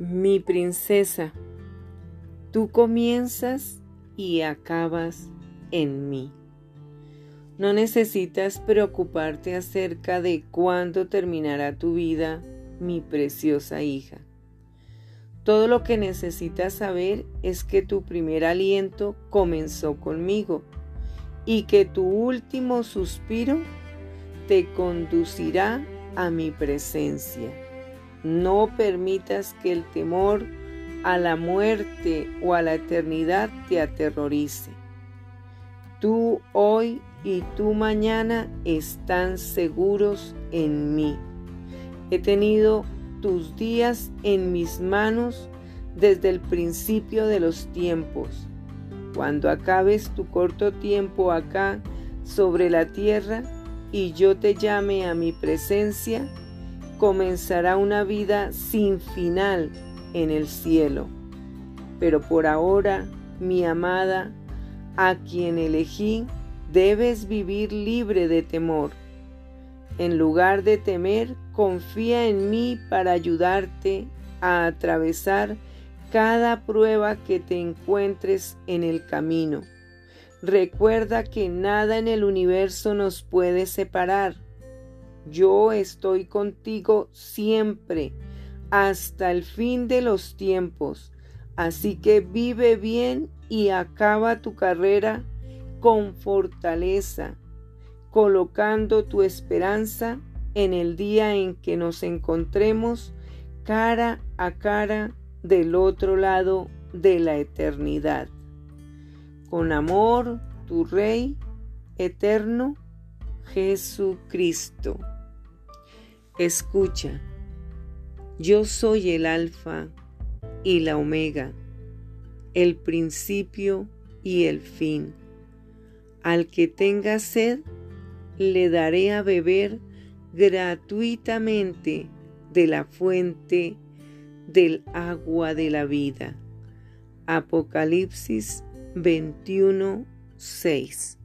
Mi princesa, tú comienzas y acabas en mí. No necesitas preocuparte acerca de cuándo terminará tu vida, mi preciosa hija. Todo lo que necesitas saber es que tu primer aliento comenzó conmigo y que tu último suspiro te conducirá a mi presencia. No permitas que el temor a la muerte o a la eternidad te aterrorice. Tú hoy y tú mañana están seguros en mí. He tenido tus días en mis manos desde el principio de los tiempos. Cuando acabes tu corto tiempo acá sobre la tierra y yo te llame a mi presencia, comenzará una vida sin final en el cielo. Pero por ahora, mi amada, a quien elegí, debes vivir libre de temor. En lugar de temer, confía en mí para ayudarte a atravesar cada prueba que te encuentres en el camino. Recuerda que nada en el universo nos puede separar. Yo estoy contigo siempre, hasta el fin de los tiempos. Así que vive bien y acaba tu carrera con fortaleza, colocando tu esperanza en el día en que nos encontremos cara a cara del otro lado de la eternidad. Con amor, tu Rey eterno, Jesucristo. Escucha, yo soy el Alfa y la Omega, el principio y el fin. Al que tenga sed, le daré a beber gratuitamente de la fuente del agua de la vida. Apocalipsis 21, 6.